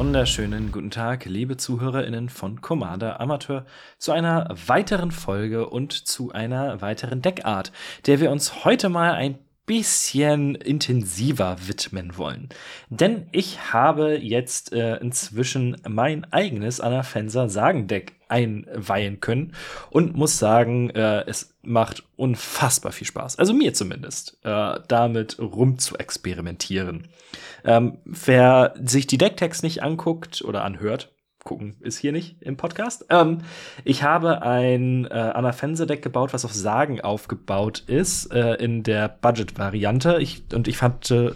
wunderschönen guten Tag, liebe ZuhörerInnen von Commander Amateur, zu einer weiteren Folge und zu einer weiteren Deckart, der wir uns heute mal ein bisschen intensiver widmen wollen. Denn ich habe jetzt äh, inzwischen mein eigenes Anafenser Sagendeck einweihen können und muss sagen, äh, es macht unfassbar viel Spaß. Also mir zumindest, äh, damit rum zu experimentieren. Ähm, wer sich die Decktext nicht anguckt oder anhört, gucken ist hier nicht im Podcast. Ähm, ich habe ein äh, Anafense-Deck gebaut, was auf Sagen aufgebaut ist, äh, in der Budget-Variante. Ich, und ich fand, äh,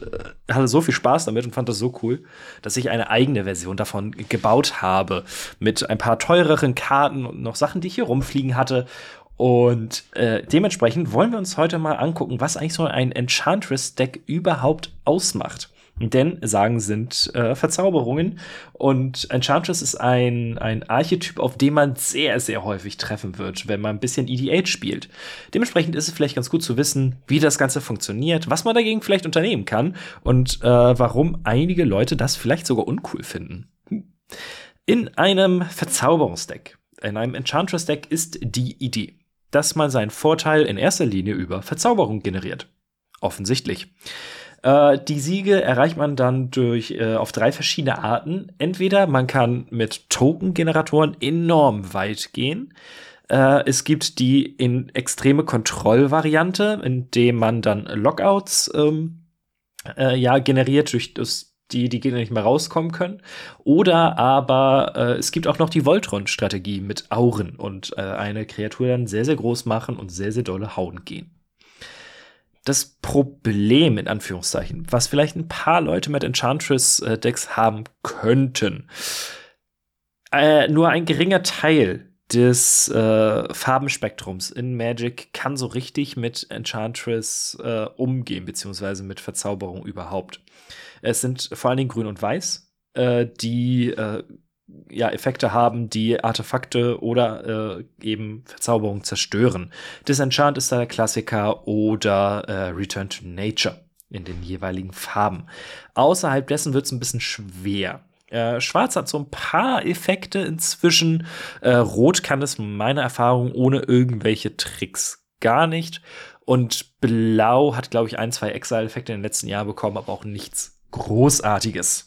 hatte so viel Spaß damit und fand das so cool, dass ich eine eigene Version davon gebaut habe. Mit ein paar teureren Karten und noch Sachen, die ich hier rumfliegen hatte. Und äh, dementsprechend wollen wir uns heute mal angucken, was eigentlich so ein Enchantress-Deck überhaupt ausmacht. Denn Sagen sind äh, Verzauberungen und Enchantress ist ein, ein Archetyp, auf den man sehr, sehr häufig treffen wird, wenn man ein bisschen EDH spielt. Dementsprechend ist es vielleicht ganz gut zu wissen, wie das Ganze funktioniert, was man dagegen vielleicht unternehmen kann und äh, warum einige Leute das vielleicht sogar uncool finden. In einem Verzauberungsdeck, in einem Enchantress-Deck ist die Idee, dass man seinen Vorteil in erster Linie über Verzauberung generiert. Offensichtlich. Äh, die Siege erreicht man dann durch äh, auf drei verschiedene Arten. Entweder man kann mit Token-Generatoren enorm weit gehen. Äh, es gibt die in extreme Kontrollvariante, indem man dann Lockouts ähm, äh, ja generiert durch das die die Gegner nicht mehr rauskommen können. Oder aber äh, es gibt auch noch die Voltron-Strategie mit Auren und äh, eine Kreatur dann sehr, sehr groß machen und sehr, sehr dolle hauen gehen das Problem, in Anführungszeichen, was vielleicht ein paar Leute mit Enchantress-Decks haben könnten. Äh, nur ein geringer Teil des äh, Farbenspektrums in Magic kann so richtig mit Enchantress äh, umgehen, beziehungsweise mit Verzauberung überhaupt. Es sind vor allen Dingen Grün und Weiß, äh, die äh, ja, Effekte haben, die Artefakte oder äh, eben Verzauberungen zerstören. Disenchant ist da der Klassiker oder äh, Return to Nature in den jeweiligen Farben. Außerhalb dessen wird es ein bisschen schwer. Äh, Schwarz hat so ein paar Effekte inzwischen. Äh, Rot kann es meiner Erfahrung ohne irgendwelche Tricks gar nicht. Und Blau hat, glaube ich, ein, zwei Exile-Effekte in den letzten Jahren bekommen, aber auch nichts Großartiges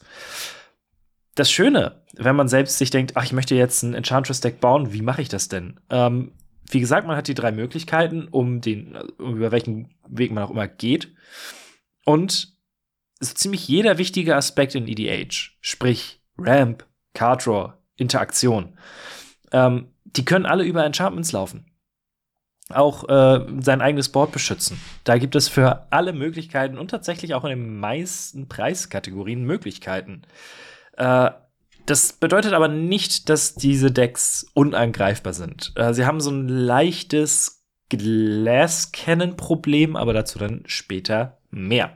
das Schöne, wenn man selbst sich denkt, ach, ich möchte jetzt ein Enchantress-Deck bauen, wie mache ich das denn? Ähm, wie gesagt, man hat die drei Möglichkeiten, um den, über welchen Weg man auch immer geht. Und so ziemlich jeder wichtige Aspekt in EDH, sprich Ramp, Card Draw, Interaktion, ähm, die können alle über Enchantments laufen. Auch äh, sein eigenes Board beschützen. Da gibt es für alle Möglichkeiten und tatsächlich auch in den meisten Preiskategorien Möglichkeiten. Äh, das bedeutet aber nicht, dass diese Decks unangreifbar sind. Äh, sie haben so ein leichtes Glass-Cannon-Problem, aber dazu dann später mehr.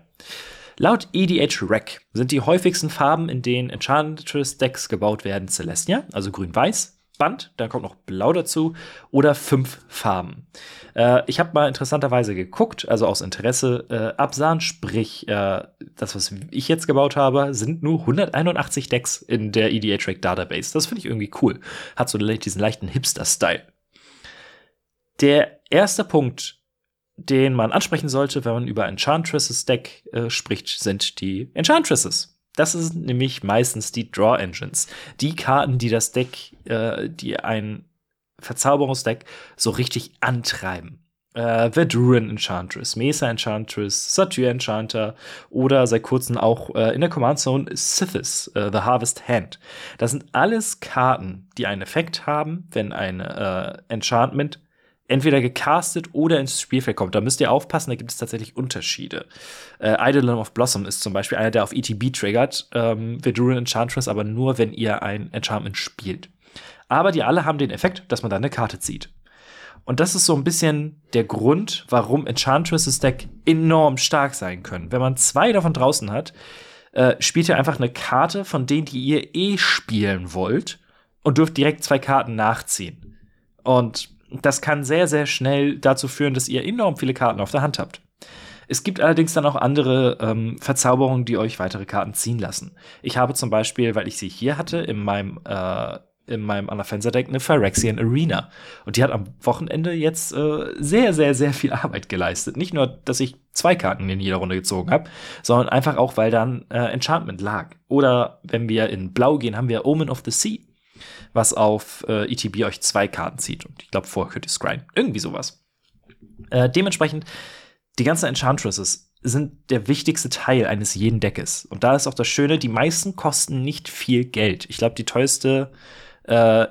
Laut EDH Rec sind die häufigsten Farben, in denen Enchantress-Decks gebaut werden, Celestia, also grün-weiß, Band, dann kommt noch Blau dazu oder fünf Farben. Äh, ich habe mal interessanterweise geguckt, also aus Interesse, äh, Absan, sprich, äh, das, was ich jetzt gebaut habe, sind nur 181 Decks in der EDA Track Database. Das finde ich irgendwie cool. Hat so diesen leichten Hipster-Style. Der erste Punkt, den man ansprechen sollte, wenn man über Enchantresses Deck äh, spricht, sind die Enchantresses. Das sind nämlich meistens die Draw Engines. Die Karten, die das Deck, äh, die ein Verzauberungsdeck so richtig antreiben. Äh, Verduran Enchantress, Mesa Enchantress, Satyr Enchanter oder seit kurzem auch äh, in der Command Zone Sithis, äh, The Harvest Hand. Das sind alles Karten, die einen Effekt haben, wenn ein äh, Enchantment entweder gecastet oder ins Spielfeld kommt. Da müsst ihr aufpassen, da gibt es tatsächlich Unterschiede. Äh, Eidolon of Blossom ist zum Beispiel einer, der auf ETB triggert, ähm, Verduran Enchantress, aber nur, wenn ihr ein Enchantment spielt. Aber die alle haben den Effekt, dass man da eine Karte zieht. Und das ist so ein bisschen der Grund, warum Enchantress's Deck enorm stark sein können. Wenn man zwei davon draußen hat, äh, spielt ihr einfach eine Karte von denen, die ihr eh spielen wollt und dürft direkt zwei Karten nachziehen. Und das kann sehr, sehr schnell dazu führen, dass ihr enorm viele Karten auf der Hand habt. Es gibt allerdings dann auch andere ähm, Verzauberungen, die euch weitere Karten ziehen lassen. Ich habe zum Beispiel, weil ich sie hier hatte, in meinem äh, in meinem Anafenser-Deck eine Phyrexian Arena. Und die hat am Wochenende jetzt äh, sehr, sehr, sehr viel Arbeit geleistet. Nicht nur, dass ich zwei Karten in jeder Runde gezogen habe, sondern einfach auch, weil dann äh, Enchantment lag. Oder wenn wir in Blau gehen, haben wir Omen of the Sea, was auf äh, ETB euch zwei Karten zieht. Und ich glaube, vorher könnt ihr scryen. Irgendwie sowas. Äh, dementsprechend, die ganzen Enchantresses sind der wichtigste Teil eines jeden Deckes. Und da ist auch das Schöne, die meisten kosten nicht viel Geld. Ich glaube, die teuerste äh,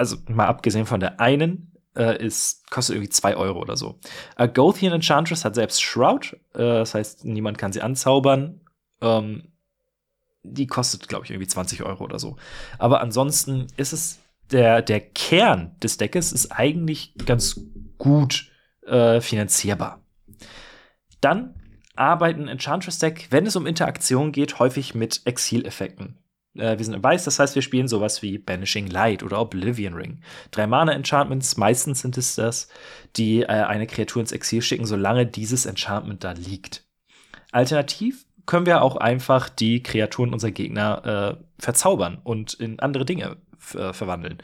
also mal abgesehen von der einen, äh, ist, kostet irgendwie 2 Euro oder so. A Gothian Enchantress hat selbst Shroud, äh, das heißt, niemand kann sie anzaubern. Ähm, die kostet, glaube ich, irgendwie 20 Euro oder so. Aber ansonsten ist es der, der Kern des Deckes ist eigentlich ganz gut äh, finanzierbar. Dann arbeiten Enchantress Deck, wenn es um Interaktion geht, häufig mit Exil-Effekten. Äh, wir sind im Weiß, das heißt, wir spielen sowas wie Banishing Light oder Oblivion Ring. Drei Mana-Enchantments, meistens sind es das, die äh, eine Kreatur ins Exil schicken, solange dieses Enchantment da liegt. Alternativ können wir auch einfach die Kreaturen unserer Gegner äh, verzaubern und in andere Dinge äh, verwandeln.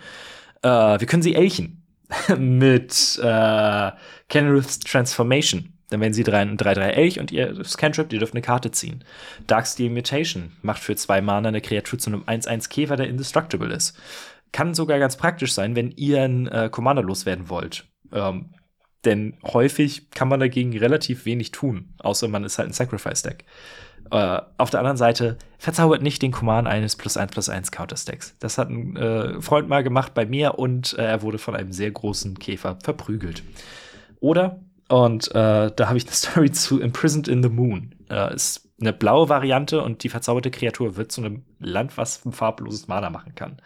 Äh, wir können sie elchen mit äh, Kenrith's Transformation. Dann werden sie 3-3 Elch und ihr Scantrip, ihr dürft eine Karte ziehen. Darksteel Mutation macht für zwei Mana eine Kreatur zu einem 1-1 Käfer, der indestructible ist. Kann sogar ganz praktisch sein, wenn ihr einen äh, Commander loswerden wollt. Ähm, denn häufig kann man dagegen relativ wenig tun, außer man ist halt ein Sacrifice-Deck. Äh, auf der anderen Seite, verzaubert nicht den Command eines plus 1 plus 1 Counter-Stacks. Das hat ein äh, Freund mal gemacht bei mir und äh, er wurde von einem sehr großen Käfer verprügelt. Oder und äh, da habe ich eine Story zu Imprisoned in the Moon. Äh, ist eine blaue Variante und die verzauberte Kreatur wird zu einem Land, was ein farbloses Mana machen kann.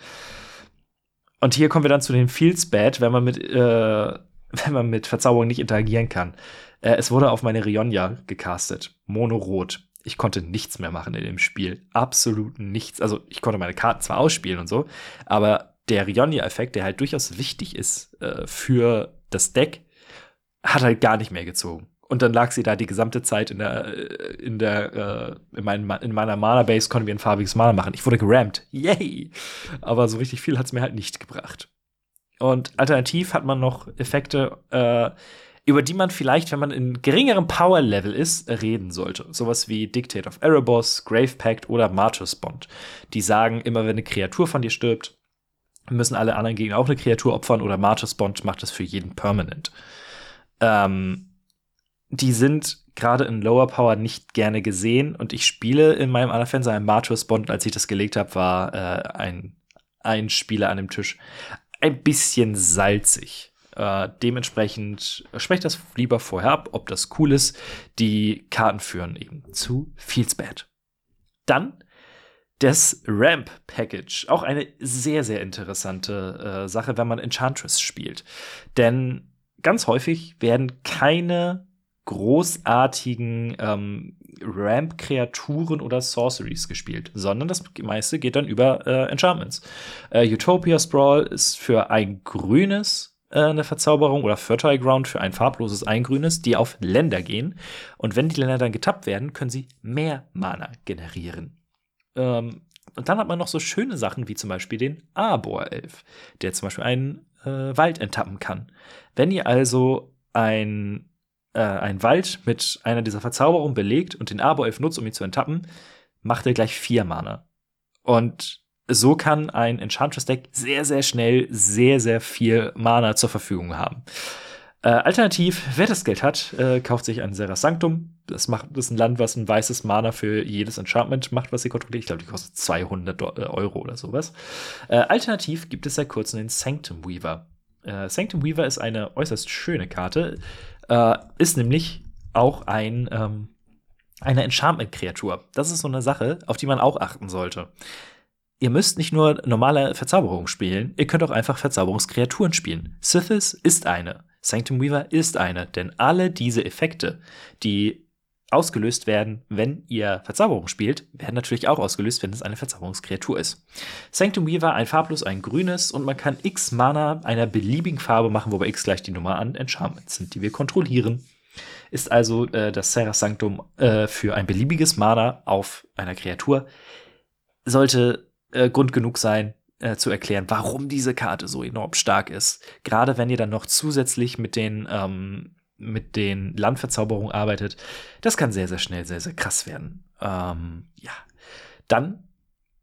Und hier kommen wir dann zu den Feels Bad, wenn man mit, äh, wenn man mit Verzauberung nicht interagieren kann. Äh, es wurde auf meine Rionja gecastet. Mono-Rot. Ich konnte nichts mehr machen in dem Spiel. Absolut nichts. Also ich konnte meine Karten zwar ausspielen und so, aber der Rionja-Effekt, der halt durchaus wichtig ist äh, für das Deck, hat halt gar nicht mehr gezogen. Und dann lag sie da die gesamte Zeit in der, äh, in der, äh, in, mein, in meiner Mana-Base konnten wir ein farbiges Mana machen. Ich wurde gerammt. Yay! Aber so richtig viel hat es mir halt nicht gebracht. Und alternativ hat man noch Effekte, äh, über die man vielleicht, wenn man in geringerem Power-Level ist, reden sollte. Sowas wie Dictate of Erebos, Grave Pact oder Martyrs Bond. Die sagen, immer wenn eine Kreatur von dir stirbt, müssen alle anderen Gegner auch eine Kreatur opfern oder Martyrs Bond macht das für jeden permanent. Ähm, die sind gerade in Lower Power nicht gerne gesehen und ich spiele in meinem Anafenser ein Martyrs Bond. Als ich das gelegt habe, war äh, ein, ein Spieler an dem Tisch ein bisschen salzig. Äh, dementsprechend sprecht das lieber vorher ab, ob das cool ist. Die Karten führen eben zu Feels Bad. Dann das Ramp Package. Auch eine sehr, sehr interessante äh, Sache, wenn man Enchantress spielt. Denn ganz häufig werden keine großartigen ähm, Ramp-Kreaturen oder Sorceries gespielt, sondern das meiste geht dann über äh, Enchantments. Äh, Utopia Sprawl ist für ein grünes äh, eine Verzauberung oder Fertile Ground für ein farbloses Eingrünes, die auf Länder gehen. Und wenn die Länder dann getappt werden, können sie mehr Mana generieren. Ähm, und dann hat man noch so schöne Sachen wie zum Beispiel den Arbor-Elf, der zum Beispiel einen äh, Wald enttappen kann. Wenn ihr also ein, äh, ein Wald mit einer dieser Verzauberungen belegt und den Arbor-Elf nutzt, um ihn zu enttappen, macht er gleich vier Mana. Und so kann ein Enchantress-Deck sehr, sehr schnell sehr, sehr viel Mana zur Verfügung haben. Äh, alternativ, wer das Geld hat, äh, kauft sich ein Serra Sanctum. Das, macht, das ist ein Land, was ein weißes Mana für jedes Enchantment macht, was sie kontrolliert. Ich glaube, die kostet 200 äh, Euro oder sowas. Äh, alternativ gibt es seit kurzem den Sanctum Weaver. Äh, Sanctum Weaver ist eine äußerst schöne Karte. Äh, ist nämlich auch ein, ähm, eine Enchantment-Kreatur. Das ist so eine Sache, auf die man auch achten sollte. ihr müsst nicht nur normale Verzauberung spielen, ihr könnt auch einfach Verzauberungskreaturen spielen. Sithis ist eine, Sanctum Weaver ist eine, denn alle diese Effekte, die ausgelöst werden, wenn ihr Verzauberung spielt, werden natürlich auch ausgelöst, wenn es eine Verzauberungskreatur ist. Sanctum Weaver, ein farblos, ein grünes und man kann x Mana einer beliebigen Farbe machen, wobei x gleich die Nummer an Enchantments sind, die wir kontrollieren. Ist also äh, das Serra Sanctum äh, für ein beliebiges Mana auf einer Kreatur. Sollte äh, Grund genug sein, äh, zu erklären, warum diese Karte so enorm stark ist. Gerade wenn ihr dann noch zusätzlich mit den ähm, mit den Landverzauberungen arbeitet, das kann sehr, sehr schnell sehr, sehr krass werden. Ähm, ja. Dann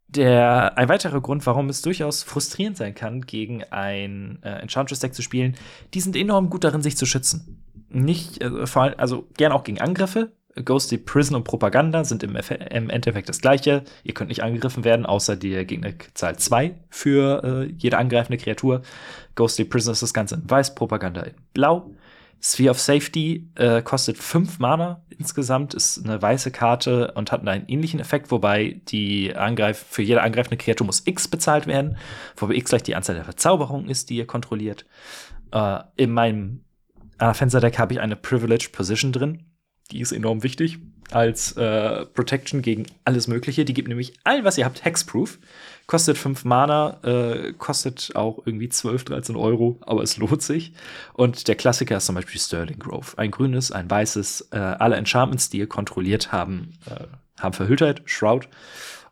der, ein weiterer Grund, warum es durchaus frustrierend sein kann, gegen ein äh, Enchantress-Deck zu spielen, die sind enorm gut darin, sich zu schützen. Nicht, äh, vor allem, also gern auch gegen Angriffe. Ghostly Prison und Propaganda sind im, im, Endeffekt das gleiche. Ihr könnt nicht angegriffen werden, außer der Gegner zahlt zwei für äh, jede angreifende Kreatur. Ghostly Prison ist das Ganze in weiß, Propaganda in blau. Sphere of Safety äh, kostet 5 Mana insgesamt, ist eine weiße Karte und hat einen ähnlichen Effekt, wobei die Angreif für jede angreifende Kreatur muss X bezahlt werden, wobei X gleich die Anzahl der Verzauberungen ist, die ihr kontrolliert. Äh, in meinem Fenster-Deck habe ich eine Privileged Position drin. Die ist enorm wichtig als äh, Protection gegen alles Mögliche. Die gibt nämlich all, was ihr habt, Hexproof. Kostet 5 Mana, äh, kostet auch irgendwie 12, 13 Euro, aber es lohnt sich. Und der Klassiker ist zum Beispiel Sterling Grove. Ein grünes, ein weißes, äh, alle Enchantments, die ihr kontrolliert haben, äh, haben Verhülltheit, Shroud.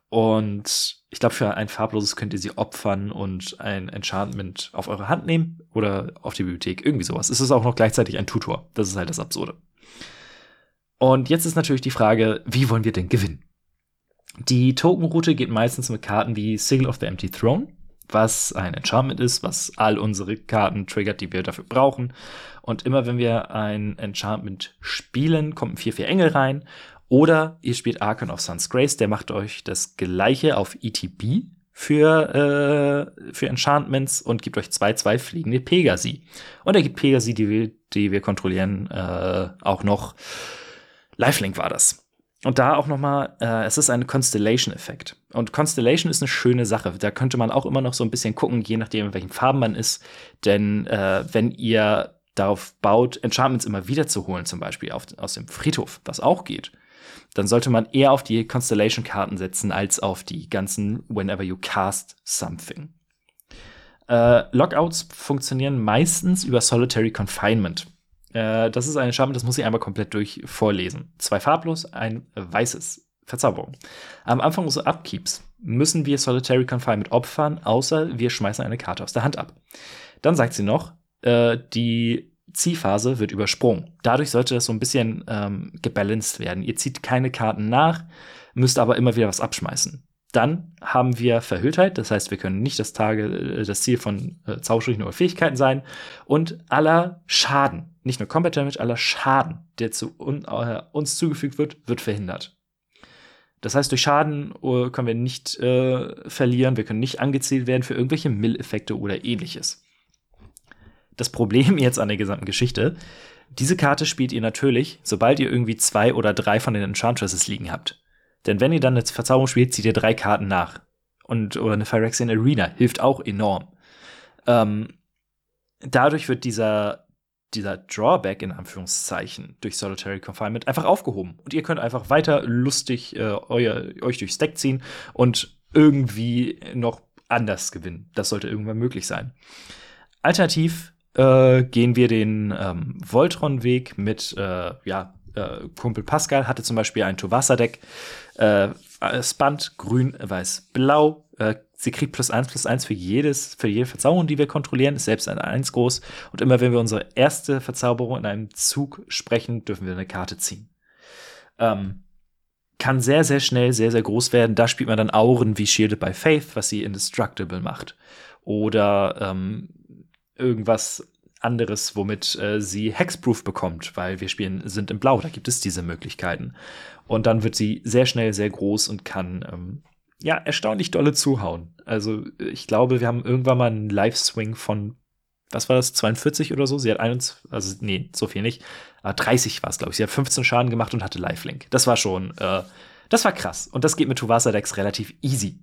Und ich glaube, für ein farbloses könnt ihr sie opfern und ein Enchantment auf eure Hand nehmen oder auf die Bibliothek, irgendwie sowas. Es ist auch noch gleichzeitig ein Tutor. Das ist halt das Absurde. Und jetzt ist natürlich die Frage, wie wollen wir denn gewinnen? Die Tokenroute geht meistens mit Karten wie Signal of the Empty Throne, was ein Enchantment ist, was all unsere Karten triggert, die wir dafür brauchen. Und immer wenn wir ein Enchantment spielen, kommt ein 4-4 Engel rein. Oder ihr spielt Archon of Sun's Grace, der macht euch das gleiche auf ETB für, äh, für Enchantments und gibt euch 2-2 fliegende Pegasi. Und er gibt Pegasi, die wir, die wir kontrollieren, äh, auch noch. Lifelink war das. Und da auch noch mal, äh, es ist ein Constellation-Effekt. Und Constellation ist eine schöne Sache. Da könnte man auch immer noch so ein bisschen gucken, je nachdem, in welchen Farben man ist. Denn äh, wenn ihr darauf baut, Enchantments immer wieder zu holen, zum Beispiel auf, aus dem Friedhof, was auch geht, dann sollte man eher auf die Constellation-Karten setzen, als auf die ganzen Whenever you cast something. Äh, Lockouts funktionieren meistens über Solitary Confinement. Äh, das ist eine Scham, das muss ich einmal komplett durch vorlesen. Zwei farblos, ein weißes. Verzauberung. Am Anfang unseres Upkeeps müssen wir Solitary Confinement opfern, außer wir schmeißen eine Karte aus der Hand ab. Dann sagt sie noch, äh, die Ziehphase wird übersprungen. Dadurch sollte das so ein bisschen ähm, gebalanced werden. Ihr zieht keine Karten nach, müsst aber immer wieder was abschmeißen. Dann haben wir Verhülltheit, das heißt, wir können nicht das, Tage, äh, das Ziel von äh, Zauberstrichen oder Fähigkeiten sein. Und aller Schaden, nicht nur Combat Damage, aller Schaden, der zu un, äh, uns zugefügt wird, wird verhindert. Das heißt, durch Schaden uh, können wir nicht äh, verlieren, wir können nicht angezielt werden für irgendwelche Mill-Effekte oder ähnliches. Das Problem jetzt an der gesamten Geschichte, diese Karte spielt ihr natürlich, sobald ihr irgendwie zwei oder drei von den Enchantresses liegen habt. Denn wenn ihr dann eine Verzauberung spielt, zieht ihr drei Karten nach. Und, oder eine Phyrexian Arena hilft auch enorm. Ähm, dadurch wird dieser, dieser Drawback in Anführungszeichen durch Solitary Confinement einfach aufgehoben. Und ihr könnt einfach weiter lustig äh, euer, euch durchs Deck ziehen und irgendwie noch anders gewinnen. Das sollte irgendwann möglich sein. Alternativ äh, gehen wir den ähm, Voltron-Weg mit äh, ja, äh, Kumpel Pascal hatte zum Beispiel ein Tuvasa-Deck. Äh, Spant, grün, weiß, blau. Äh, sie kriegt plus eins plus eins für jedes, für jede Verzauberung, die wir kontrollieren, ist selbst ein eins groß. Und immer wenn wir unsere erste Verzauberung in einem Zug sprechen, dürfen wir eine Karte ziehen. Ähm, kann sehr, sehr schnell sehr, sehr groß werden. Da spielt man dann Auren wie Shielded by Faith, was sie indestructible macht. Oder ähm, irgendwas anderes, womit äh, sie Hexproof bekommt, weil wir spielen sind im Blau, da gibt es diese Möglichkeiten. Und dann wird sie sehr schnell sehr groß und kann ähm, ja erstaunlich dolle zuhauen. Also ich glaube, wir haben irgendwann mal einen Live-Swing von was war das, 42 oder so? Sie hat 21, also nee, so viel nicht. Aber 30 war es, glaube ich. Sie hat 15 Schaden gemacht und hatte Lifelink. Das war schon, äh, das war krass. Und das geht mit Tuvasa Decks relativ easy.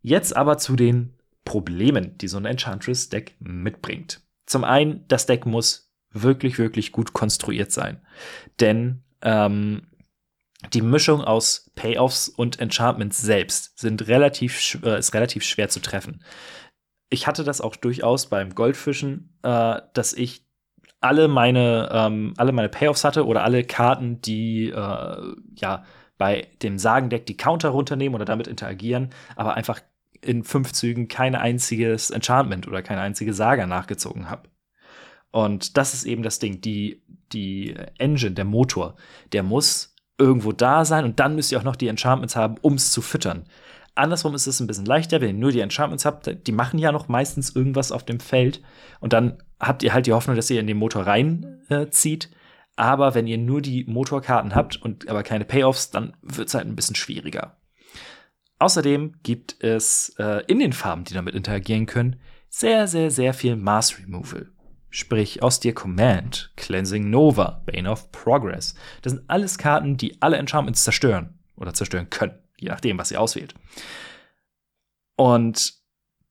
Jetzt aber zu den Problemen, die so ein Enchantress-Deck mitbringt. Zum einen, das Deck muss wirklich, wirklich gut konstruiert sein. Denn ähm, die Mischung aus Payoffs und Enchantments selbst sind relativ, äh, ist relativ schwer zu treffen. Ich hatte das auch durchaus beim Goldfischen, äh, dass ich alle meine, ähm, alle meine Payoffs hatte oder alle Karten, die äh, ja bei dem Sagendeck die Counter runternehmen oder damit interagieren, aber einfach in fünf Zügen kein einziges Enchantment oder keine einzige Saga nachgezogen habe. Und das ist eben das Ding. Die, die Engine, der Motor, der muss irgendwo da sein und dann müsst ihr auch noch die Enchantments haben, um es zu füttern. Andersrum ist es ein bisschen leichter, wenn ihr nur die Enchantments habt, die machen ja noch meistens irgendwas auf dem Feld und dann habt ihr halt die Hoffnung, dass ihr in den Motor reinzieht. Äh, aber wenn ihr nur die Motorkarten habt und aber keine Payoffs, dann wird es halt ein bisschen schwieriger. Außerdem gibt es äh, in den Farben, die damit interagieren können, sehr, sehr, sehr viel Mass Removal. Sprich, aus dir Command, Cleansing Nova, Bane of Progress. Das sind alles Karten, die alle Enchantments zerstören oder zerstören können, je nachdem, was ihr auswählt. Und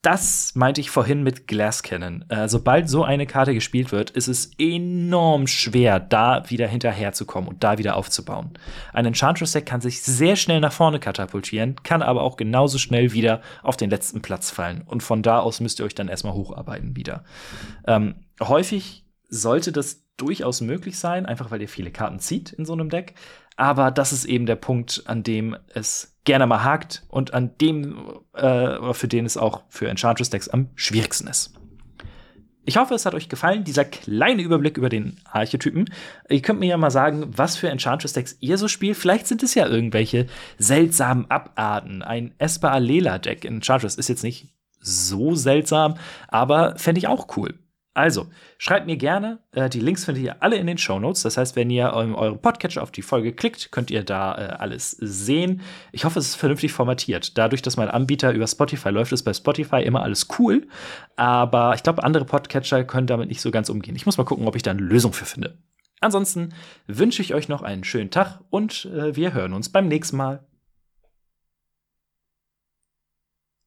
das meinte ich vorhin mit Glass Cannon. Äh, sobald so eine Karte gespielt wird, ist es enorm schwer, da wieder hinterherzukommen und da wieder aufzubauen. Ein Enchantress-Deck kann sich sehr schnell nach vorne katapultieren, kann aber auch genauso schnell wieder auf den letzten Platz fallen. Und von da aus müsst ihr euch dann erstmal hocharbeiten wieder. Ähm, häufig sollte das durchaus möglich sein, einfach weil ihr viele Karten zieht in so einem Deck. Aber das ist eben der Punkt, an dem es gerne mal hakt und an dem, äh, für den es auch für Enchantress-Decks am schwierigsten ist. Ich hoffe, es hat euch gefallen, dieser kleine Überblick über den Archetypen. Ihr könnt mir ja mal sagen, was für Enchantress-Decks ihr so spielt. Vielleicht sind es ja irgendwelche seltsamen Abarten. Ein Esper Alela-Deck in Enchantress ist jetzt nicht so seltsam, aber fände ich auch cool. Also, schreibt mir gerne. Äh, die Links findet ihr alle in den Show Notes. Das heißt, wenn ihr in eurem Podcatcher auf die Folge klickt, könnt ihr da äh, alles sehen. Ich hoffe, es ist vernünftig formatiert. Dadurch, dass mein Anbieter über Spotify läuft, ist bei Spotify immer alles cool. Aber ich glaube, andere Podcatcher können damit nicht so ganz umgehen. Ich muss mal gucken, ob ich da eine Lösung für finde. Ansonsten wünsche ich euch noch einen schönen Tag und äh, wir hören uns beim nächsten Mal.